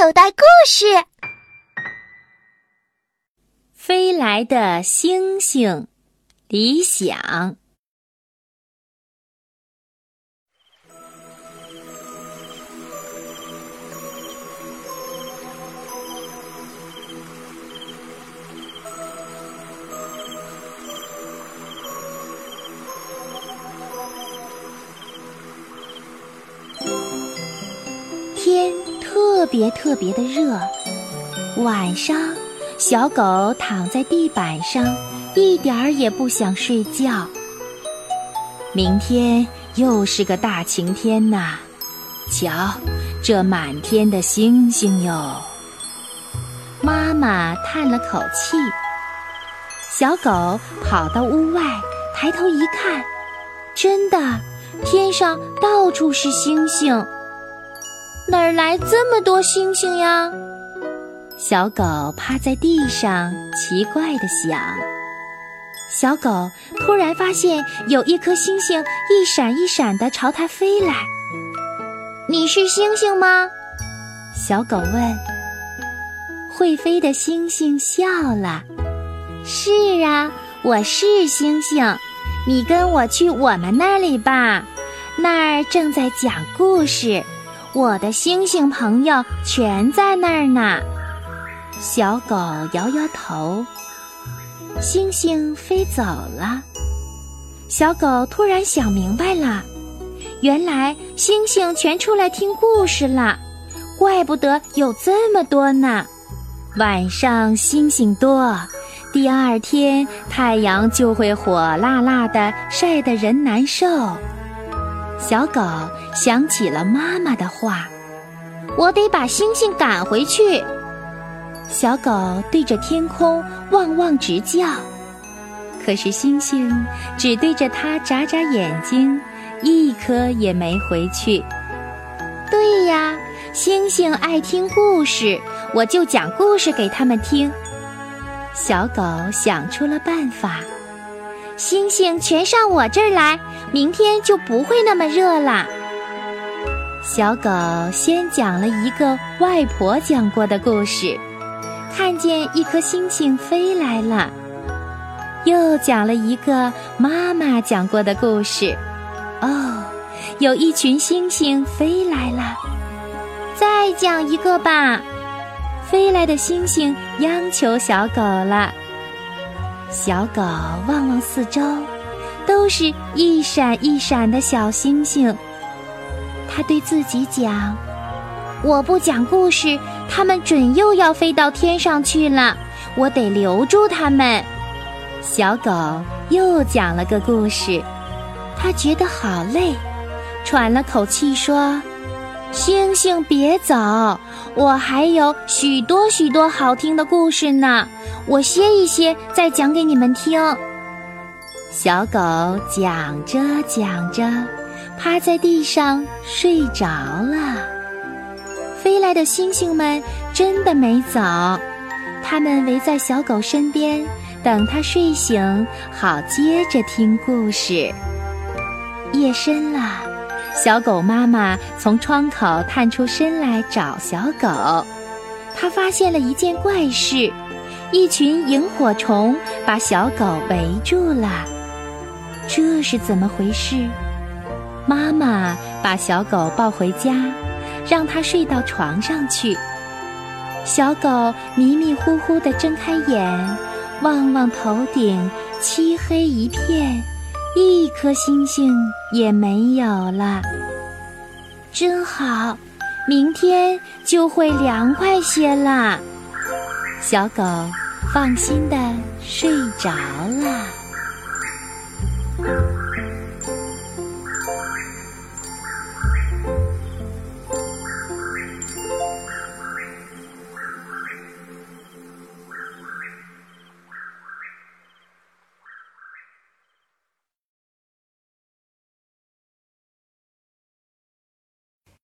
口袋故事：飞来的星星，理想。天别特别的热，晚上，小狗躺在地板上，一点儿也不想睡觉。明天又是个大晴天呐，瞧，这满天的星星哟。妈妈叹了口气，小狗跑到屋外，抬头一看，真的，天上到处是星星。哪儿来这么多星星呀？小狗趴在地上，奇怪的想。小狗突然发现有一颗星星一闪一闪的朝它飞来。你是星星吗？小狗问。会飞的星星笑了。是啊，我是星星。你跟我去我们那里吧，那儿正在讲故事。我的星星朋友全在那儿呢。小狗摇摇头，星星飞走了。小狗突然想明白了，原来星星全出来听故事了，怪不得有这么多呢。晚上星星多，第二天太阳就会火辣辣的，晒得人难受。小狗想起了妈妈的话：“我得把星星赶回去。”小狗对着天空汪汪直叫，可是星星只对着它眨眨眼睛，一颗也没回去。对呀，星星爱听故事，我就讲故事给他们听。小狗想出了办法。星星全上我这儿来，明天就不会那么热了。小狗先讲了一个外婆讲过的故事，看见一颗星星飞来了；又讲了一个妈妈讲过的故事，哦，有一群星星飞来了。再讲一个吧，飞来的星星央求小狗了。小狗望望四周，都是一闪一闪的小星星。它对自己讲：“我不讲故事，它们准又要飞到天上去了。我得留住它们。”小狗又讲了个故事，它觉得好累，喘了口气说：“星星别走，我还有许多许多好听的故事呢。”我歇一歇，再讲给你们听。小狗讲着讲着，趴在地上睡着了。飞来的星星们真的没走，它们围在小狗身边，等它睡醒，好接着听故事。夜深了，小狗妈妈从窗口探出身来找小狗，它发现了一件怪事。一群萤火虫把小狗围住了，这是怎么回事？妈妈把小狗抱回家，让它睡到床上去。小狗迷迷糊糊地睁开眼，望望头顶，漆黑一片，一颗星星也没有了。真好，明天就会凉快些啦。小狗放心的睡着了。